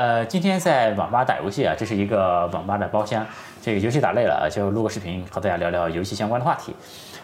呃，今天在网吧打游戏啊，这是一个网吧的包厢。这个游戏打累了，就录个视频和大家聊聊游戏相关的话题。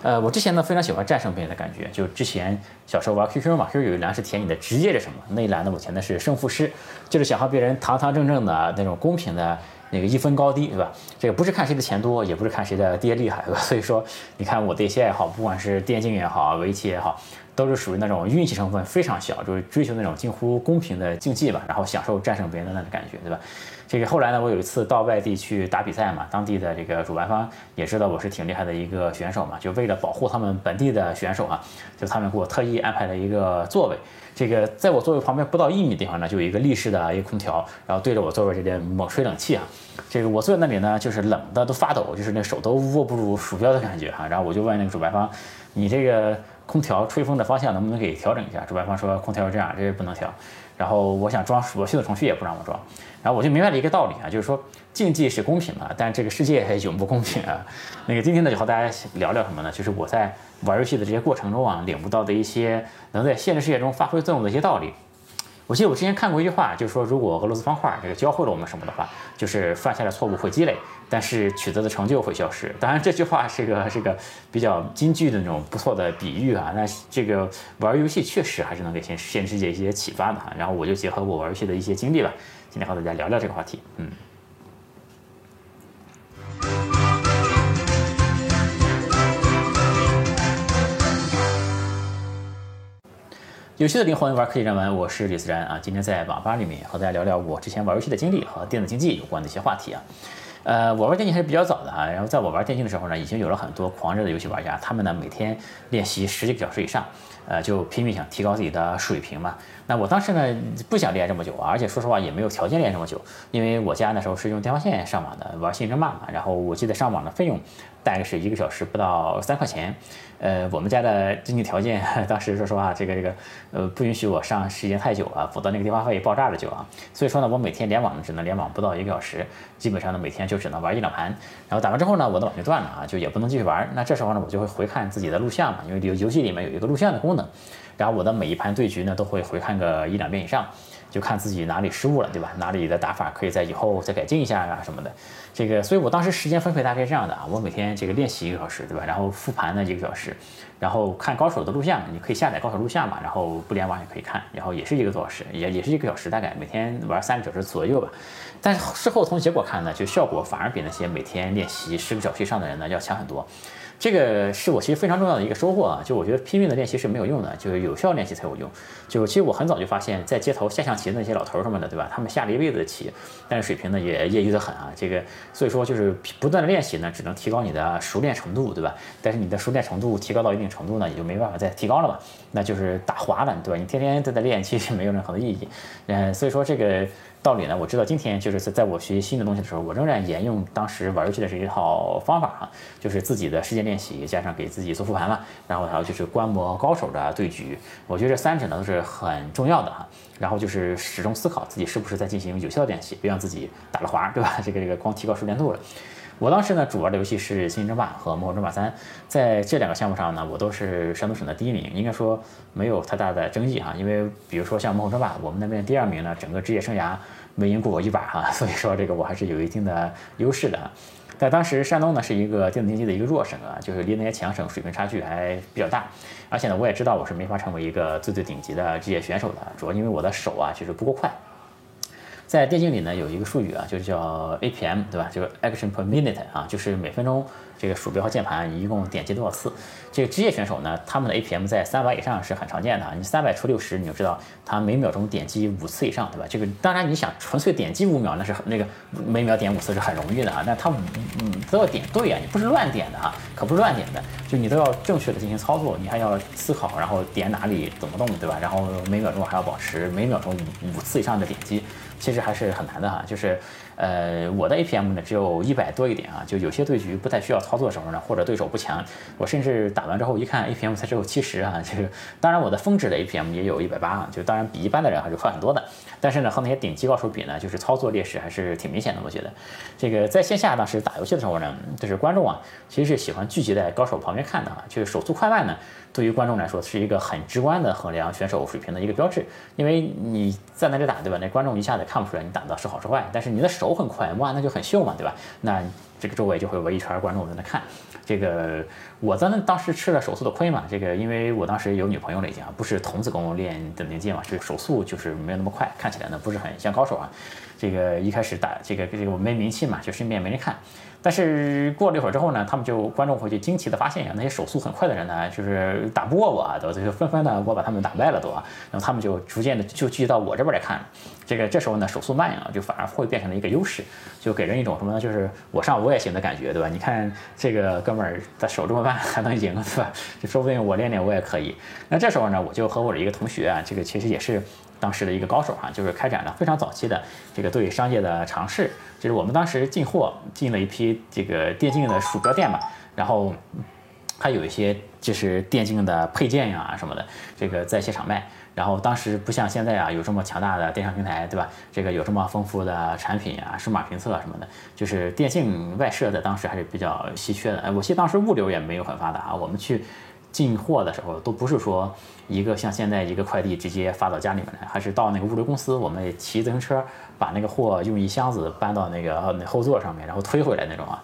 呃，我之前呢非常喜欢战胜别人的感觉，就之前小时候玩 QQ 嘛，QQ 有一栏是填你的职业是什么，那一栏呢我填的是胜负师，就是想和别人堂堂正正的那种公平的那个一分高低，对吧？这个不是看谁的钱多，也不是看谁的爹厉害，吧？所以说，你看我的一些爱好，不管是电竞也好，围棋也好。都是属于那种运气成分非常小，就是追求那种近乎公平的竞技吧，然后享受战胜别人的那种感觉，对吧？这个后来呢，我有一次到外地去打比赛嘛，当地的这个主办方也知道我是挺厉害的一个选手嘛，就为了保护他们本地的选手啊，就他们给我特意安排了一个座位。这个在我座位旁边不到一米的地方呢，就有一个立式的一个空调，然后对着我座位这边猛吹冷气啊。这个我坐在那里呢，就是冷的都发抖，就是那手都握不住鼠标的感觉哈。然后我就问那个主办方，你这个。空调吹风的方向能不能给调整一下？主办方说空调是这样，这不能调。然后我想装我系统程序也不让我装。然后我就明白了一个道理啊，就是说竞技是公平的，但这个世界还永不公平啊。那个今天呢就和大家聊聊什么呢？就是我在玩游戏的这些过程中啊，领悟到的一些能在现实世界中发挥作用的一些道理。我记得我之前看过一句话，就是说，如果俄罗斯方块这个教会了我们什么的话，就是犯下的错误会积累，但是取得的成就会消失。当然，这句话是个 是个比较金句的那种不错的比喻啊。那这个玩游戏确实还是能给现现实世界一些启发的哈。然后我就结合我玩游戏的一些经历吧，今天和大家聊聊这个话题。嗯。游戏的灵魂，玩科技人文，我是李思然啊。今天在网吧里面和大家聊聊我之前玩游戏的经历和电子竞技有关的一些话题啊。呃，我玩电竞还是比较早的啊。然后在我玩电竞的时候呢，已经有了很多狂热的游戏玩家，他们呢每天练习十几个小时以上，呃，就拼命想提高自己的水平嘛。那我当时呢不想练这么久啊，而且说实话也没有条件练这么久，因为我家那时候是用电话线上网的，玩《星争霸》嘛。然后我记得上网的费用大概是一个小时不到三块钱。呃，我们家的经济条件 当时说实话，这个这个，呃，不允许我上时间太久啊，否则那个电话费爆炸了就啊。所以说呢，我每天联网只能联网不到一个小时，基本上呢每天就只能玩一两盘，然后打完之后呢，我的网就断了啊，就也不能继续玩。那这时候呢，我就会回看自己的录像嘛，因为游游戏里面有一个录像的功能，然后我的每一盘对局呢都会回看个一两遍以上。就看自己哪里失误了，对吧？哪里的打法可以在以后再改进一下啊什么的。这个，所以我当时时间分配大概是这样的啊，我每天这个练习一个小时，对吧？然后复盘呢一个小时，然后看高手的录像，你可以下载高手录像嘛，然后不联网也可以看，然后也是一个多小时，也也是一个小时，大概每天玩三个小时左右吧。但是事后从结果看呢，就效果反而比那些每天练习十个小时以上的人呢要强很多。这个是我其实非常重要的一个收获啊！就我觉得拼命的练习是没有用的，就是有效练习才有用。就其实我很早就发现，在街头下象棋的那些老头儿什么的，对吧？他们下了一辈子的棋，但是水平呢也业余的很啊。这个所以说就是不断的练习呢，只能提高你的熟练程度，对吧？但是你的熟练程度提高到一定程度呢，也就没办法再提高了嘛，那就是打滑了，对吧？你天天都在练，其实没有任何的意义。嗯，所以说这个。道理呢，我知道今天就是在在我学习新的东西的时候，我仍然沿用当时玩游戏的这一套方法哈，就是自己的时间练习加上给自己做复盘嘛，然后还有就是观摩高手的对局，我觉得这三者呢都是很重要的哈。然后就是始终思考自己是不是在进行有效的练习，别让自己打了滑，对吧？这个这个光提高熟练度了。我当时呢主玩的游戏是《星际争霸》和《魔兽争霸三》，在这两个项目上呢，我都是山东省的第一名，应该说没有太大的争议哈。因为比如说像《魔兽争霸》，我们那边第二名呢，整个职业生涯。没赢过我一把哈，所以说这个我还是有一定的优势的。但当时山东呢是一个电子竞技的一个弱省啊，就是离那些强省水平差距还比较大。而且呢，我也知道我是没法成为一个最最顶级的职业选手的，主要因为我的手啊就是不够快。在电竞里呢有一个术语啊，就是叫 APM，对吧？就是 Action per Minute 啊，就是每分钟。这个鼠标和键盘一共点击多少次？这个职业选手呢，他们的 APM 在三百以上是很常见的啊。你三百除六十，你就知道他每秒钟点击五次以上，对吧？这个当然你想纯粹点击五秒，那是那个每秒点五次是很容易的啊。那他嗯都要点对啊，你不是乱点的啊，可不是乱点的，就你都要正确的进行操作，你还要思考，然后点哪里怎么动，对吧？然后每秒钟还要保持每秒钟五五次以上的点击，其实还是很难的哈。就是。呃，我的 APM 呢只有一百多一点啊，就有些对局不太需要操作的时候呢，或者对手不强，我甚至打完之后一看 APM 才只有七十啊，就是当然我的峰值的 APM 也有一百八啊，就当然比一般的人还是快很多的，但是呢和那些顶级高手比呢，就是操作劣势还是挺明显的，我觉得。这个在线下当时打游戏的时候呢，就是观众啊其实是喜欢聚集在高手旁边看的啊，就是手速快慢呢。对于观众来说，是一个很直观的衡量选手水平的一个标志，因为你在那里打，对吧？那观众一下子看不出来你打的是好是坏，但是你的手很快，哇，那就很秀嘛，对吧？那这个周围就会围一圈观众在那看。这个我在那当时吃了手速的亏嘛，这个因为我当时有女朋友了已经啊，不是童子功练的年纪嘛，是手速就是没有那么快，看起来呢不是很像高手啊。这个一开始打这个这个我没名气嘛，就身边没人看。但是过了一会儿之后呢，他们就观众会去惊奇的发现呀，那些手速很快的人呢，就是打不过我啊，都就纷纷的我把他们打败了都啊，然后他们就逐渐的就聚集到我这边来看。这个这时候呢，手速慢啊，就反而会变成了一个优势，就给人一种什么呢？就是我上我也行的感觉，对吧？你看这个哥们儿的手这么慢还能赢，对吧？就说不定我练练我也可以。那这时候呢，我就和我的一个同学啊，这个其实也是当时的一个高手哈，就是开展了非常早期的这个对商业的尝试。就是我们当时进货进了一批这个电竞的鼠标垫嘛，然后还有一些就是电竞的配件呀什么的，这个在现场卖。然后当时不像现在啊，有这么强大的电商平台，对吧？这个有这么丰富的产品啊，数码评测什么的，就是电竞外设在当时还是比较稀缺的。哎，我记得当时物流也没有很发达啊，我们去进货的时候都不是说一个像现在一个快递直接发到家里面来，还是到那个物流公司，我们骑自行车把那个货用一箱子搬到那个后座上面，然后推回来那种啊。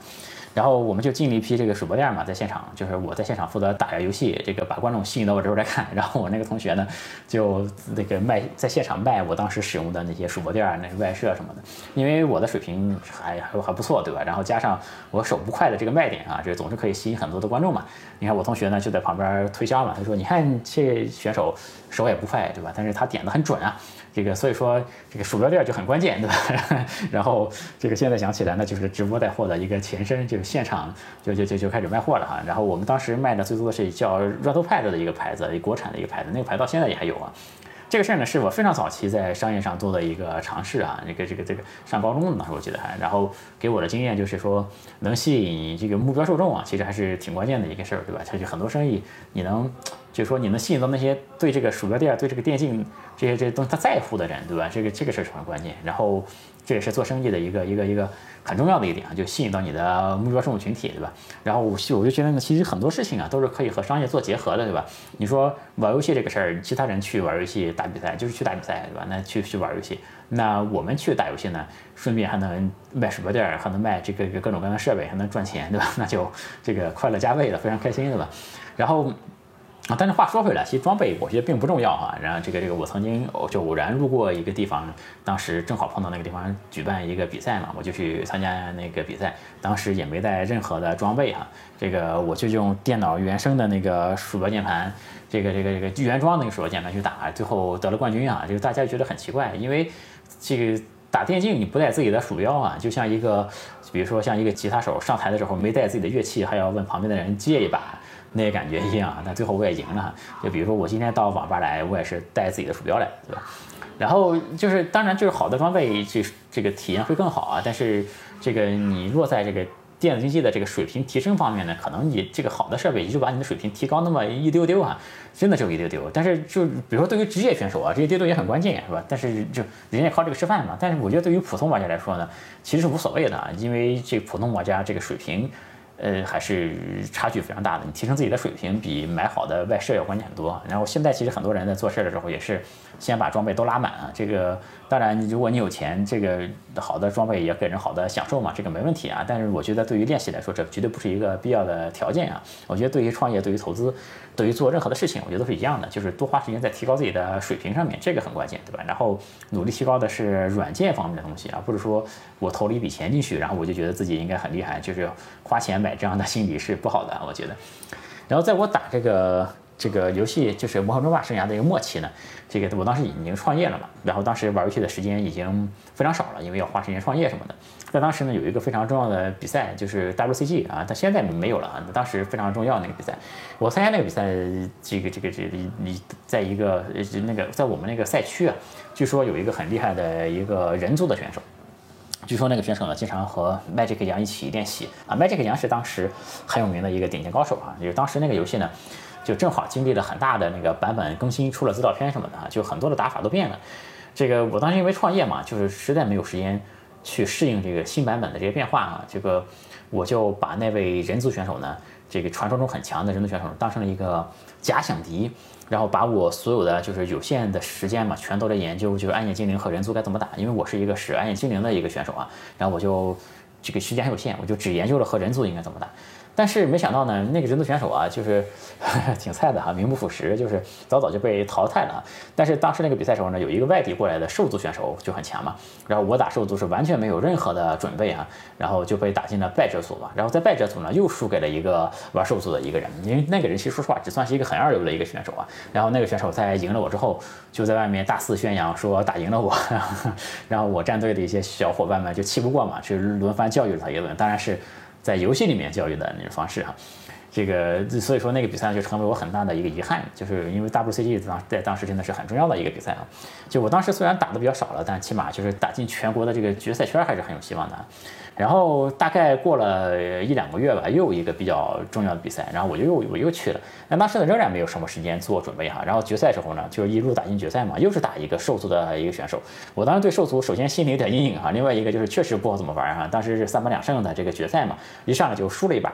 然后我们就进了一批这个鼠标垫嘛，在现场，就是我在现场负责打下游戏，这个把观众吸引到我这边来看。然后我那个同学呢，就那个卖在现场卖我当时使用的那些鼠标垫、那个外设什么的。因为我的水平还还还不错，对吧？然后加上我手不快的这个卖点啊，这总是可以吸引很多的观众嘛。你看我同学呢就在旁边推销嘛，他说：“你看这选手手也不快，对吧？但是他点的很准啊。”这个所以说这个鼠标垫就很关键，对吧？然后这个现在想起来呢，就是直播带货的一个前身，就是现场就就就就开始卖货了哈。然后我们当时卖的最多的是叫 Ratopad 的一个牌子，一国产的一个牌子，那个牌到现在也还有啊。这个事儿呢，是我非常早期在商业上做的一个尝试啊。这个这个这个上高中的时候我记得还，然后给我的经验就是说，能吸引这个目标受众啊，其实还是挺关键的一个事儿，对吧？它就很多生意你能。就是说，你能吸引到那些对这个鼠标垫、对这个电竞这些这些东西他在乎的人，对吧？这个这个事儿很关键。然后，这也是做生意的一个一个一个很重要的一点啊，就吸引到你的目标受众群体，对吧？然后我我就觉得呢，其实很多事情啊，都是可以和商业做结合的，对吧？你说玩游戏这个事儿，其他人去玩游戏打比赛就是去打比赛，对吧？那去去玩游戏，那我们去打游戏呢，顺便还能卖鼠标垫，还能卖这个各种各样的设备，还能赚钱，对吧？那就这个快乐加倍的，非常开心，对吧？然后。啊，但是话说回来，其实装备我觉得并不重要哈。然后这个这个，我曾经就偶然路过一个地方，当时正好碰到那个地方举办一个比赛嘛，我就去参加那个比赛。当时也没带任何的装备哈，这个我就用电脑原生的那个鼠标键盘，这个这个这个原装那个鼠标键盘去打，最后得了冠军啊！这个大家觉得很奇怪，因为这个打电竞你不带自己的鼠标啊，就像一个，比如说像一个吉他手上台的时候没带自己的乐器，还要问旁边的人借一把。那些感觉一样啊，但最后我也赢了。就比如说我今天到网吧来，我也是带自己的鼠标来，对吧？然后就是，当然就是好的装备，这这个体验会更好啊。但是这个你若在这个电子竞技的这个水平提升方面呢，可能你这个好的设备也就把你的水平提高那么一丢丢啊，真的只有一丢丢。但是就比如说对于职业选手啊，这些丢丢也很关键，是吧？但是就人家靠这个吃饭嘛。但是我觉得对于普通玩家来说呢，其实是无所谓的，因为这普通玩家这个水平。呃，还是差距非常大的。你提升自己的水平，比买好的外设要关键很多。然后现在其实很多人在做事的时候，也是先把装备都拉满啊。这个当然，如果你有钱，这个好的装备也给人好的享受嘛，这个没问题啊。但是我觉得对于练习来说，这绝对不是一个必要的条件啊。我觉得对于创业、对于投资、对于做任何的事情，我觉得都是一样的，就是多花时间在提高自己的水平上面，这个很关键，对吧？然后努力提高的是软件方面的东西，啊不是说我投了一笔钱进去，然后我就觉得自己应该很厉害，就是花钱买。这样的心理是不好的，我觉得。然后在我打这个这个游戏，就是《魔兽争霸》生涯的一个末期呢，这个我当时已经创业了嘛，然后当时玩游戏的时间已经非常少了，因为要花时间创业什么的。在当时呢，有一个非常重要的比赛，就是 WCG 啊，但现在没有了啊。当时非常重要那个比赛，我参加那个比赛，这个这个这你你在一个那个在我们那个赛区啊，据说有一个很厉害的一个人族的选手。据说那个选手呢，经常和 Magic 杨一起练习啊。Magic 杨是当时很有名的一个顶尖高手啊。就是当时那个游戏呢，就正好经历了很大的那个版本更新，出了资料片什么的啊，就很多的打法都变了。这个我当时因为创业嘛，就是实在没有时间去适应这个新版本的这些变化啊。这个我就把那位人族选手呢。这个传说中很强的人族选手当成了一个假想敌，然后把我所有的就是有限的时间嘛，全都在研究就是暗夜精灵和人族该怎么打，因为我是一个使暗夜精灵的一个选手啊，然后我就这个时间很有限，我就只研究了和人族应该怎么打。但是没想到呢，那个人族选手啊，就是 挺菜的哈，名不副实，就是早早就被淘汰了。但是当时那个比赛时候呢，有一个外地过来的兽族选手就很强嘛，然后我打兽族是完全没有任何的准备啊，然后就被打进了败者组嘛。然后在败者组呢，又输给了一个玩兽族的一个人，因为那个人其实说实话只算是一个很二流的一个选手啊。然后那个选手在赢了我之后，就在外面大肆宣扬说打赢了我，然后我战队的一些小伙伴们就气不过嘛，去轮番教育了他一顿，当然是。在游戏里面教育的那种方式哈，这个所以说那个比赛就成为我很大的一个遗憾，就是因为 WCG 当在当时真的是很重要的一个比赛啊。就我当时虽然打的比较少了，但起码就是打进全国的这个决赛圈还是很有希望的。然后大概过了一两个月吧，又一个比较重要的比赛，然后我就又我又去了。但当时呢仍然没有什么时间做准备哈。然后决赛时候呢，就是一路打进决赛嘛，又是打一个兽族的一个选手。我当时对兽族首先心里有点阴影哈，另外一个就是确实不好怎么玩哈。当时是三把两胜的这个决赛嘛，一上来就输了一把，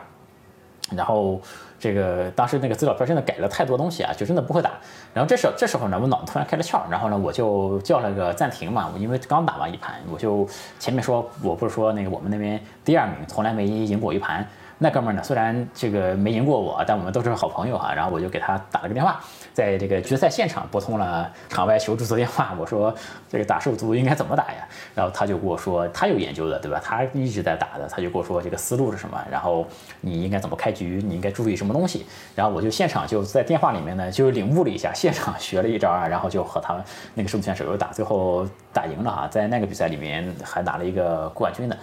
然后。这个当时那个资料片真的改了太多东西啊，就真的不会打。然后这时这时候呢，我脑子突然开了窍，然后呢，我就叫了个暂停嘛，我因为刚打完一盘，我就前面说我不是说那个我们那边第二名从来没赢过一盘。那哥们儿呢？虽然这个没赢过我，但我们都是好朋友哈。然后我就给他打了个电话，在这个决赛现场拨通了场外求助的电话。我说这个打兽族应该怎么打呀？然后他就跟我说他有研究的，对吧？他一直在打的，他就跟我说这个思路是什么，然后你应该怎么开局，你应该注意什么东西。然后我就现场就在电话里面呢就领悟了一下，现场学了一招啊，然后就和他们那个兽族选手又打，最后打赢了啊，在那个比赛里面还拿了一个冠军的。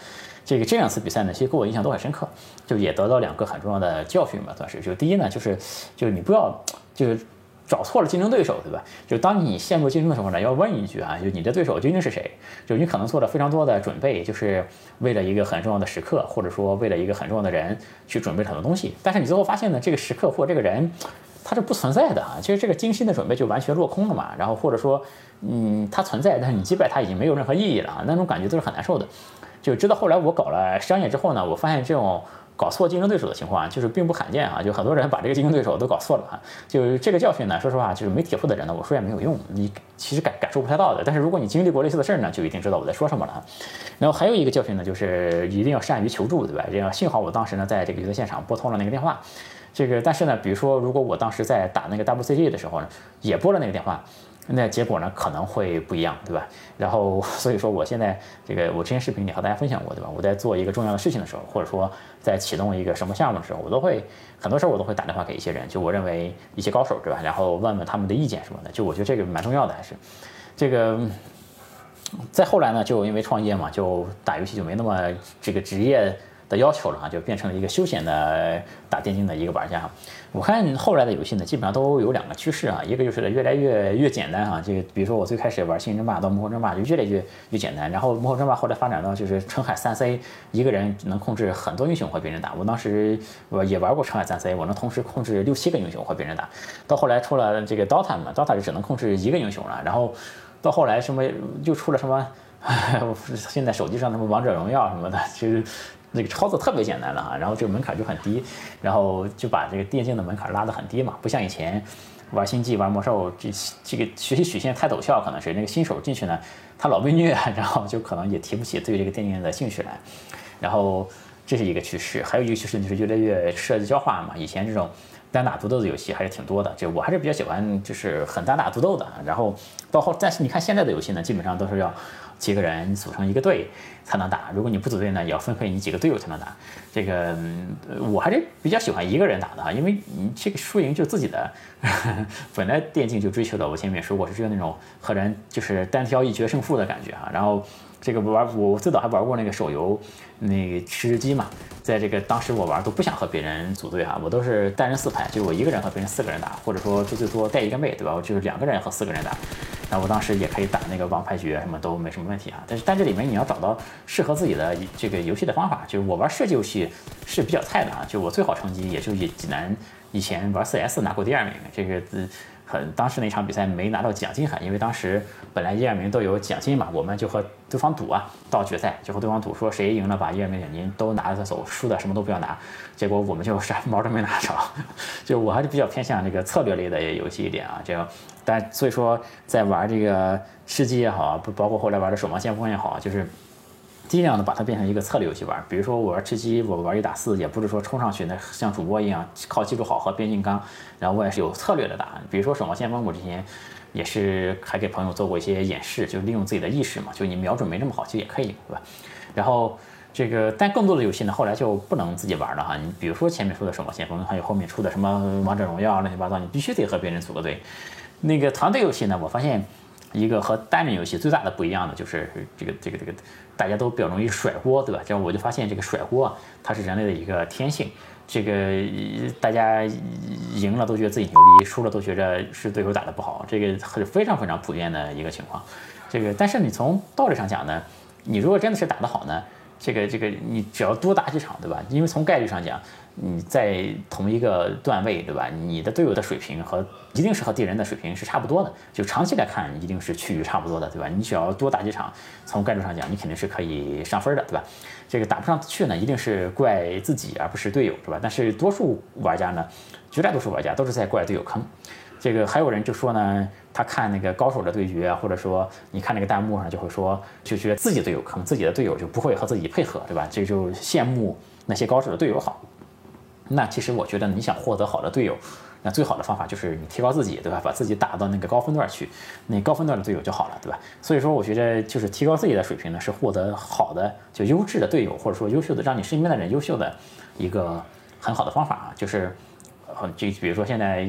这个这两次比赛呢，其实给我印象都很深刻，就也得到两个很重要的教训吧，算是。就第一呢，就是就是你不要就是找错了竞争对手，对吧？就当你陷入竞争的时候呢，要问一句啊，就你的对手究竟是谁？就你可能做了非常多的准备，就是为了一个很重要的时刻，或者说为了一个很重要的人去准备很多东西，但是你最后发现呢，这个时刻或这个人他是不存在的啊，其实这个精心的准备就完全落空了嘛。然后或者说，嗯，他存在，但是你击败他已经没有任何意义了啊，那种感觉都是很难受的。就知道后来我搞了商业之后呢，我发现这种搞错竞争对手的情况啊就是并不罕见啊，就很多人把这个竞争对手都搞错了啊。就这个教训呢，说实话，就是没铁腹的人呢，我说也没有用，你其实感感受不太到的。但是如果你经历过类似的事儿呢，就一定知道我在说什么了。然后还有一个教训呢，就是一定要善于求助，对吧？这样幸好我当时呢，在这个比赛现场拨通了那个电话。这个但是呢，比如说如果我当时在打那个 WCG 的时候呢，也拨了那个电话。那结果呢可能会不一样，对吧？然后所以说我现在这个我之前视频里和大家分享过，对吧？我在做一个重要的事情的时候，或者说在启动一个什么项目的时候，我都会很多时候我都会打电话给一些人，就我认为一些高手，对吧？然后问问他们的意见什么的，就我觉得这个蛮重要的，还是这个。再后来呢，就因为创业嘛，就打游戏就没那么这个职业。的要求了啊，就变成了一个休闲的打电竞的一个玩家。我看后来的游戏呢，基本上都有两个趋势啊，一个就是越来越越简单啊，这个比如说我最开始玩《星际争霸》到《魔兽争霸》就越来越越简单，然后《魔兽争霸》后来发展到就是澄海三 C，一个人能控制很多英雄和别人打。我当时我也玩过澄海三 C，我能同时控制六七个英雄和别人打。到后来出了这个 DOTA 嘛，DOTA 就只能控制一个英雄了。然后到后来什么又出了什么，现在手机上什么王者荣耀什么的，其实。那个操作特别简单了哈，然后这个门槛就很低，然后就把这个电竞的门槛拉得很低嘛，不像以前玩星际、玩魔兽，这这个学习曲线太陡峭，可能是那个新手进去呢，他老被虐，然后就可能也提不起对这个电竞的兴趣来，然后这是一个趋势，还有一个趋势就是越来越社交化嘛，以前这种单打独斗的游戏还是挺多的，就我还是比较喜欢就是很单打独斗的，然后到后，但是你看现在的游戏呢，基本上都是要。几个人组成一个队才能打，如果你不组队呢，也要分配你几个队友才能打。这个我还是比较喜欢一个人打的哈，因为你这个输赢就自己的。本来电竞就追求的，我前面说过是追求那种和人就是单挑一决胜负的感觉哈。然后这个玩我最早还玩过那个手游那个吃鸡嘛，在这个当时我玩都不想和别人组队哈，我都是单人四排，就是我一个人和别人四个人打，或者说最最多带一个妹对吧？我就是两个人和四个人打。那我当时也可以打那个王牌局，什么都没什么问题啊。但是但这里面你要找到适合自己的这个游戏的方法。就是我玩射击游戏是比较菜的啊，就我最好成绩也就以济南以前玩 CS 拿过第二名。这个很当时那场比赛没拿到奖金很，因为当时本来一二名都有奖金嘛，我们就和对方赌啊，到决赛就和对方赌说谁赢了把一二名奖金都拿着走，输的什么都不要拿。结果我们就啥毛都没拿着，就我还是比较偏向这个策略类的游戏一点啊，这个但所以说在玩这个吃鸡也好，不包括后来玩的守望先锋也好，就是。尽量的把它变成一个策略游戏玩，比如说我玩吃鸡，我玩一打四，也不是说冲上去那像主播一样靠技术好和边境刚，然后我也是有策略的打。比如说守望先锋，我之前也是还给朋友做过一些演示，就利用自己的意识嘛，就你瞄准没那么好，其实也可以，对吧？然后这个但更多的游戏呢，后来就不能自己玩了哈。你比如说前面说的守望先锋，还有后面出的什么王者荣耀乱七八糟，你必须得和别人组个队。那个团队游戏呢，我发现。一个和单人游戏最大的不一样的就是这个这个这个，大家都比较容易甩锅，对吧？这样我就发现这个甩锅啊，它是人类的一个天性。这个大家赢了都觉得自己牛逼，输了都觉着是对手打得不好，这个很非常非常普遍的一个情况。这个但是你从道理上讲呢，你如果真的是打得好呢，这个这个你只要多打几场，对吧？因为从概率上讲。你在同一个段位，对吧？你的队友的水平和一定是和敌人的水平是差不多的，就长期来看一定是趋于差不多的，对吧？你只要多打几场，从概率上讲，你肯定是可以上分的，对吧？这个打不上去呢，一定是怪自己而不是队友，是吧？但是多数玩家呢，绝大多数玩家都是在怪队友坑。这个还有人就说呢，他看那个高手的对决，或者说你看那个弹幕上就会说，就觉得自己队友坑，自己的队友就不会和自己配合，对吧？这就羡慕那些高手的队友好。那其实我觉得，你想获得好的队友，那最好的方法就是你提高自己，对吧？把自己打到那个高分段去，那高分段的队友就好了，对吧？所以说，我觉得就是提高自己的水平呢，是获得好的就优质的队友，或者说优秀的让你身边的人优秀的一个很好的方法啊，就是。就比如说现在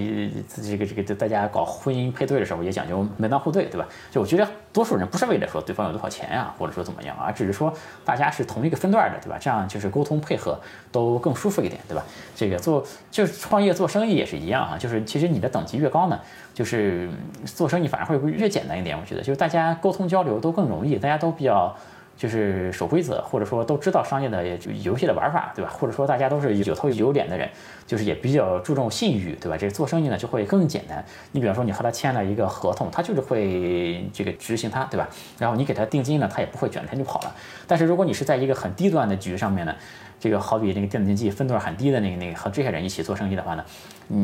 这个这个大家搞婚姻配对的时候也讲究门当户对，对吧？就我觉得多数人不是为了说对方有多少钱呀，或者说怎么样啊，只是说大家是同一个分段的，对吧？这样就是沟通配合都更舒服一点，对吧？这个做就是创业做生意也是一样啊，就是其实你的等级越高呢，就是做生意反而会越简单一点。我觉得就是大家沟通交流都更容易，大家都比较。就是守规则，或者说都知道商业的游戏的玩法，对吧？或者说大家都是有头有脸的人，就是也比较注重信誉，对吧？这做生意呢就会更简单。你比方说你和他签了一个合同，他就是会这个执行他，对吧？然后你给他定金呢，他也不会卷天就跑了。但是如果你是在一个很低端的局上面呢？这个好比那个电子竞技分段很低的那个那个和这些人一起做生意的话呢，你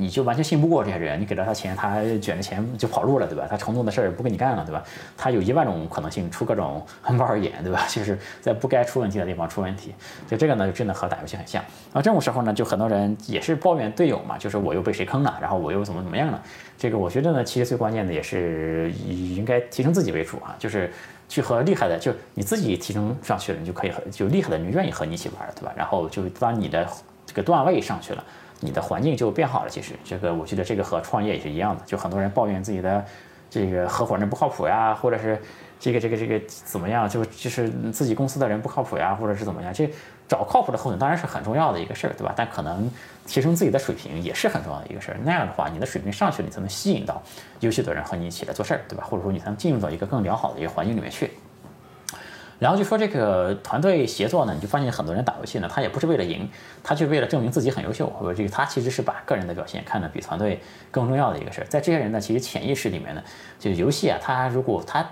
你就完全信不过这些人，你给了他钱，他卷着钱就跑路了，对吧？他承诺的事儿不跟你干了，对吧？他有一万种可能性出各种 猫儿眼，对吧？就是在不该出问题的地方出问题，就这个呢，真的和打游戏很像。啊，这种时候呢，就很多人也是抱怨队友嘛，就是我又被谁坑了，然后我又怎么怎么样了。这个我觉得呢，其实最关键的也是应该提升自己为主啊，就是。去和厉害的，就你自己提升上去了，你就可以和就厉害的人愿意和你一起玩，对吧？然后就当你的这个段位上去了，你的环境就变好了。其实这个我觉得这个和创业也是一样的，就很多人抱怨自己的这个合伙人不靠谱呀，或者是这个这个这个怎么样，就就是自己公司的人不靠谱呀，或者是怎么样，这。找靠谱的后盾当然是很重要的一个事儿，对吧？但可能提升自己的水平也是很重要的一个事儿。那样的话，你的水平上去了，你才能吸引到优秀的人和你一起来做事儿，对吧？或者说你才能进入到一个更良好的一个环境里面去。然后就说这个团队协作呢，你就发现很多人打游戏呢，他也不是为了赢，他就为了证明自己很优秀，或者这个他其实是把个人的表现看得比团队更重要的一个事儿。在这些人呢，其实潜意识里面呢，就游戏啊，他如果他。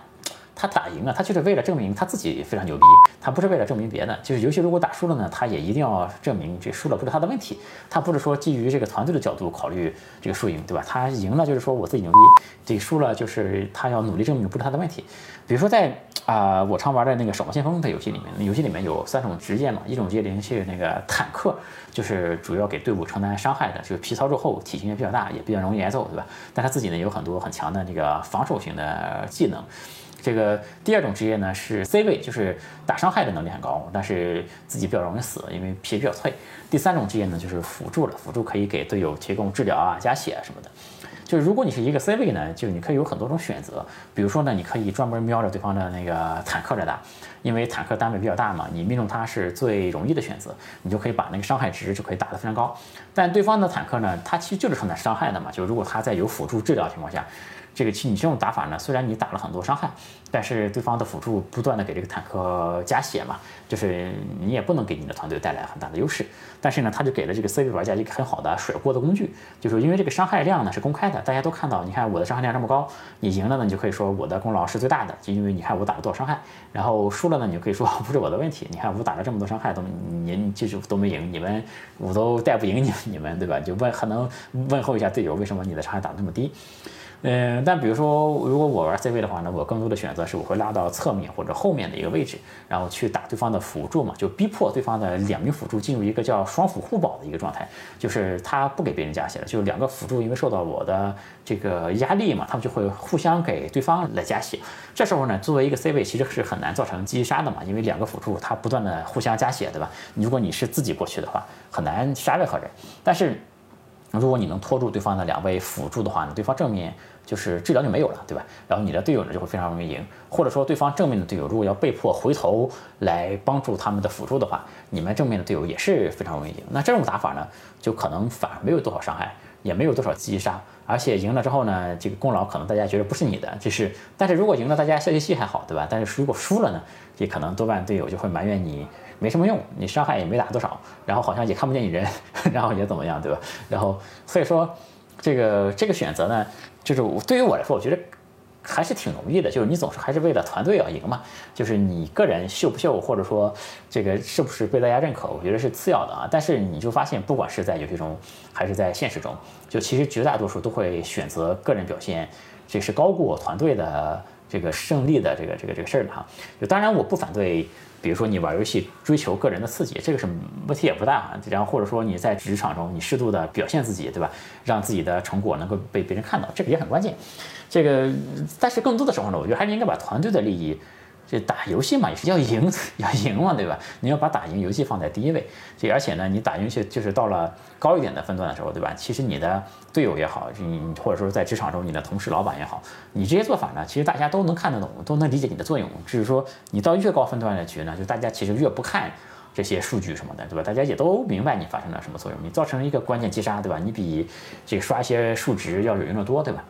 他打赢了，他就是为了证明他自己非常牛逼，他不是为了证明别的。就是游戏如果打输了呢，他也一定要证明这输了不是他的问题，他不是说基于这个团队的角度考虑这个输赢，对吧？他赢了就是说我自己牛逼，这输了就是他要努力证明不是他的问题。比如说在啊，我常玩的那个守望先锋的游戏里面，游戏里面有三种职业嘛，一种职业里面是那个坦克，就是主要给队伍承担伤害的，就是皮糙肉厚，体型也比较大，也比较容易挨揍，对吧？但他自己呢有很多很强的那个防守型的技能。这个第二种职业呢是 C 位，就是打伤害的能力很高，但是自己比较容易死，因为皮比较脆。第三种职业呢就是辅助了，辅助可以给队友提供治疗啊、加血啊什么的。就是如果你是一个 C 位呢，就你可以有很多种选择，比如说呢，你可以专门瞄着对方的那个坦克来打，因为坦克单位比较大嘛，你命中它是最容易的选择，你就可以把那个伤害值就可以打得非常高。但对方的坦克呢，它其实就是承担伤害的嘛，就如果他在有辅助治疗情况下。这个其你这种打法呢，虽然你打了很多伤害，但是对方的辅助不断的给这个坦克加血嘛，就是你也不能给你的团队带来很大的优势。但是呢，他就给了这个 C 位玩家一个很好的甩锅的工具，就是因为这个伤害量呢是公开的，大家都看到，你看我的伤害量这么高，你赢了呢，你就可以说我的功劳是最大的，就因为你看我打了多少伤害，然后输了呢，你就可以说不是我的问题，你看我打了这么多伤害都您就是都没赢，你们我都带不赢你你们对吧？就问还能问候一下队友，为什么你的伤害打这么低？嗯，但比如说，如果我玩 C 位的话呢，我更多的选择是我会拉到侧面或者后面的一个位置，然后去打对方的辅助嘛，就逼迫对方的两名辅助进入一个叫双辅互保的一个状态，就是他不给别人加血了，就两个辅助因为受到我的这个压力嘛，他们就会互相给对方来加血。这时候呢，作为一个 C 位其实是很难造成击杀的嘛，因为两个辅助他不断的互相加血，对吧？如果你是自己过去的话，很难杀任何人。但是如果你能拖住对方的两位辅助的话呢，对方正面就是治疗就没有了，对吧？然后你的队友呢就会非常容易赢，或者说对方正面的队友如果要被迫回头来帮助他们的辅助的话，你们正面的队友也是非常容易赢。那这种打法呢，就可能反而没有多少伤害，也没有多少击杀，而且赢了之后呢，这个功劳可能大家觉得不是你的，就是，但是如果赢了，大家笑嘻嘻还好，对吧？但是如果输了呢，也可能多半队友就会埋怨你。没什么用，你伤害也没打多少，然后好像也看不见你人，然后也怎么样，对吧？然后所以说，这个这个选择呢，就是对于我来说，我觉得还是挺容易的，就是你总是还是为了团队要赢嘛，就是你个人秀不秀，或者说这个是不是被大家认可，我觉得是次要的啊。但是你就发现，不管是在游戏中还是在现实中，就其实绝大多数都会选择个人表现，这是高过团队的这个胜利的这个这个这个事儿的哈。就当然我不反对。比如说你玩游戏追求个人的刺激，这个是问题也不大啊。然后或者说你在职场中你适度的表现自己，对吧？让自己的成果能够被别人看到，这个也很关键。这个但是更多的时候呢，我觉得还是应该把团队的利益。这打游戏嘛，也是要赢，要赢嘛，对吧？你要把打赢游戏放在第一位。这而且呢，你打游戏就是到了高一点的分段的时候，对吧？其实你的队友也好，你或者说在职场中你的同事、老板也好，你这些做法呢，其实大家都能看得懂，都能理解你的作用。只是说你到越高分段的局呢，就大家其实越不看这些数据什么的，对吧？大家也都明白你发生了什么作用，你造成一个关键击杀，对吧？你比这刷一些数值要有用的多，对吧？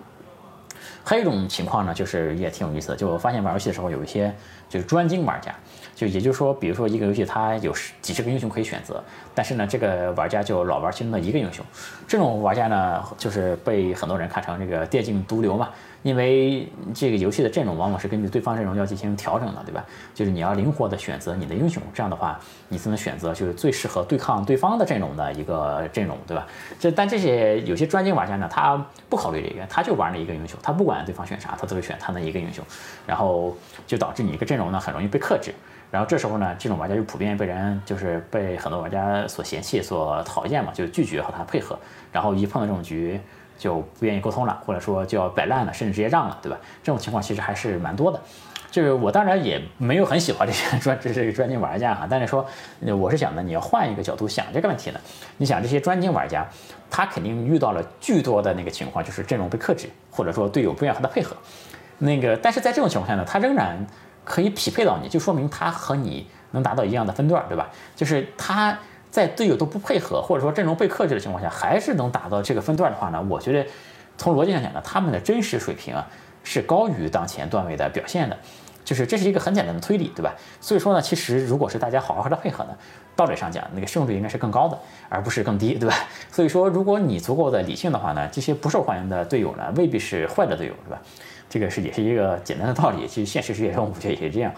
还有一种情况呢，就是也挺有意思的，就我发现玩游戏的时候有一些就是专精玩家，就也就是说，比如说一个游戏它有几十个英雄可以选择，但是呢，这个玩家就老玩其中的一个英雄，这种玩家呢，就是被很多人看成这个电竞毒瘤嘛。因为这个游戏的阵容往往是根据对方阵容要进行调整的，对吧？就是你要灵活的选择你的英雄，这样的话，你才能选择就是最适合对抗对方的阵容的一个阵容，对吧？这但这些有些专精玩家呢，他不考虑这个，他就玩那一个英雄，他不管对方选啥，他都会选他那一个英雄，然后就导致你一个阵容呢很容易被克制，然后这时候呢，这种玩家就普遍被人就是被很多玩家所嫌弃、所讨厌嘛，就拒绝和他配合，然后一碰到这种局。就不愿意沟通了，或者说就要摆烂了，甚至直接让了，对吧？这种情况其实还是蛮多的。就是我当然也没有很喜欢这些专这个专精玩家哈，但是说我是想呢，你要换一个角度想这个问题呢。你想这些专精玩家，他肯定遇到了巨多的那个情况，就是阵容被克制，或者说队友不愿和他配合。那个，但是在这种情况下呢，他仍然可以匹配到你，就说明他和你能达到一样的分段，对吧？就是他。在队友都不配合，或者说阵容被克制的情况下，还是能打到这个分段的话呢？我觉得从逻辑上讲呢，他们的真实水平啊是高于当前段位的表现的，就是这是一个很简单的推理，对吧？所以说呢，其实如果是大家好好和他配合呢，道理上讲那个胜率应该是更高的，而不是更低，对吧？所以说，如果你足够的理性的话呢，这些不受欢迎的队友呢，未必是坏的队友，对吧？这个是也是一个简单的道理，其实现实世界中我觉得也是这样。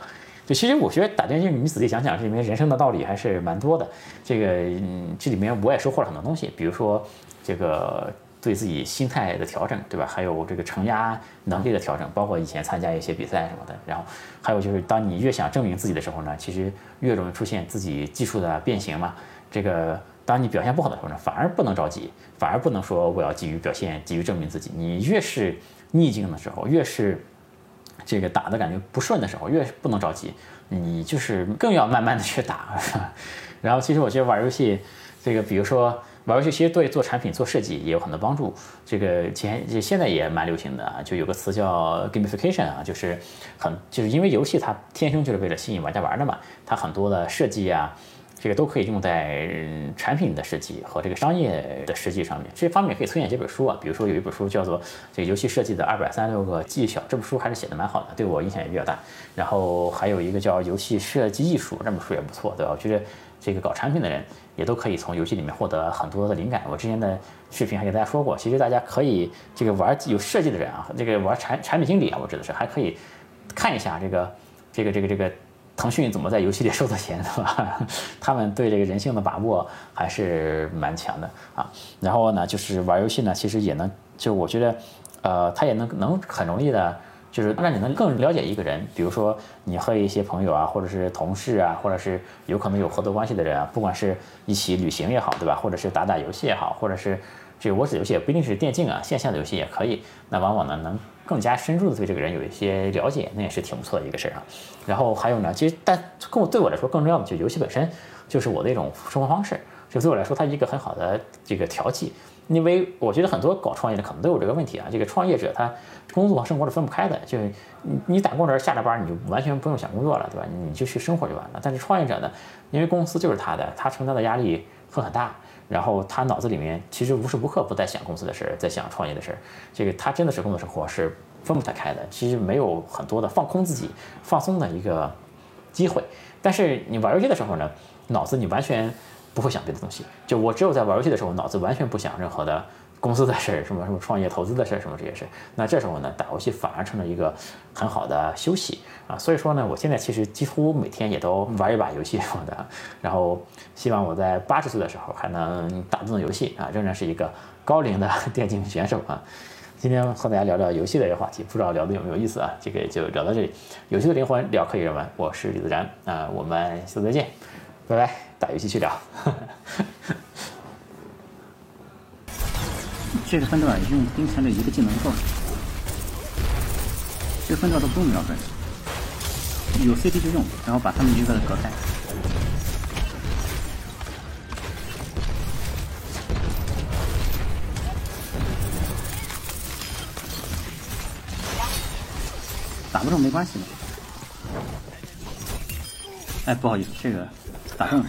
就其实我觉得打电竞，你仔细想想，这里面人生的道理还是蛮多的。这个，嗯，这里面我也收获了很多东西，比如说这个对自己心态的调整，对吧？还有这个承压能力的调整，包括以前参加一些比赛什么的。然后还有就是，当你越想证明自己的时候呢，其实越容易出现自己技术的变形嘛。这个，当你表现不好的时候呢，反而不能着急，反而不能说我要急于表现，急于证明自己。你越是逆境的时候，越是。这个打的感觉不顺的时候，越不能着急，你就是更要慢慢的去打。然后，其实我觉得玩游戏，这个比如说玩游戏，其实对做产品、做设计也有很多帮助。这个前现在也蛮流行的啊，就有个词叫 gamification 啊，就是很就是因为游戏它天生就是为了吸引玩家玩的嘛，它很多的设计啊。这个都可以用在产品的设计和这个商业的设计上面。这方面可以推荐几本书啊，比如说有一本书叫做《这个游戏设计的二百三十六个技巧》，这本书还是写的蛮好的，对我影响也比较大。然后还有一个叫《游戏设计艺术》，这本书也不错，对吧？我觉得这个搞产品的人也都可以从游戏里面获得很多的灵感。我之前的视频还给大家说过，其实大家可以这个玩有设计的人啊，这个玩产产品经理啊，我指的是还可以看一下这个这个这个这个。腾讯怎么在游戏里收的钱，对吧？他们对这个人性的把握还是蛮强的啊。然后呢，就是玩游戏呢，其实也能，就我觉得，呃，他也能能很容易的，就是让你能更了解一个人。比如说，你和一些朋友啊，或者是同事啊，或者是有可能有合作关系的人啊，不管是一起旅行也好，对吧？或者是打打游戏也好，或者是这个我指游戏也不一定是电竞啊，线下的游戏也可以。那往往呢，能。更加深入的对这个人有一些了解，那也是挺不错的一个事儿啊。然后还有呢，其实但更对我来说更重要的，就游戏本身就是我的一种生活方式，就对我来说它一个很好的这个调剂。因为我觉得很多搞创业的可能都有这个问题啊，这个创业者他工作和生活是分不开的，就你你打工人下了班你就完全不用想工作了，对吧？你就去生活就完了。但是创业者呢，因为公司就是他的，他承担的压力会很大。然后他脑子里面其实无时无刻不在想公司的事儿，在想创业的事儿。这个他真的是工作生活是分不太开的，其实没有很多的放空自己、放松的一个机会。但是你玩游戏的时候呢，脑子你完全不会想别的东西。就我只有在玩游戏的时候，脑子完全不想任何的。公司的事儿，什么什么创业投资的事儿，什么这些事儿，那这时候呢，打游戏反而成了一个很好的休息啊。所以说呢，我现在其实几乎每天也都玩一把游戏什么的。然后希望我在八十岁的时候还能打这种游戏啊，仍然是一个高龄的 电竞选手啊。今天和大家聊聊游戏的一个话题，不知道聊的有没有意思啊？这个就聊到这里。游戏的灵魂，聊可以人文，我是李自然啊，我们下次再见，拜拜，打游戏去聊。这个分段用冰前的一个技能够了，这分段都不用瞄准，有 CD 就用，然后把他们一个个隔开。打不中没关系的。哎，不好意思，这个打中了。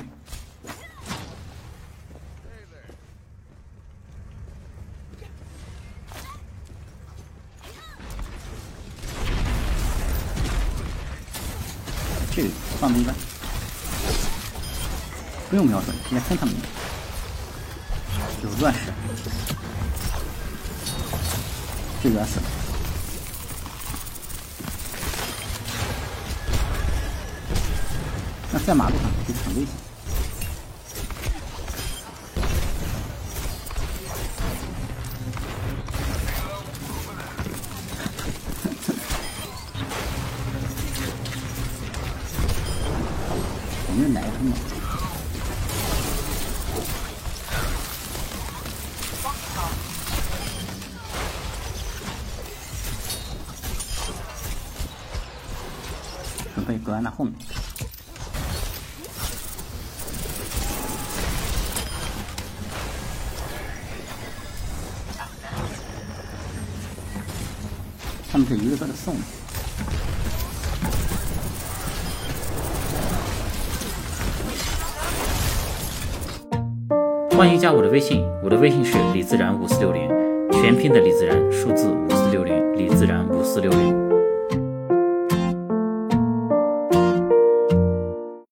这个放的一般，不用瞄准，直接喷他们。有乱石，这个死了。那在马路上其实很危险。们来他们，准备搁在那后面。他们是一个个的送。欢迎加我的微信，我的微信是李自然五四六零，全拼的李自然，数字五四六零，李自然五四六零。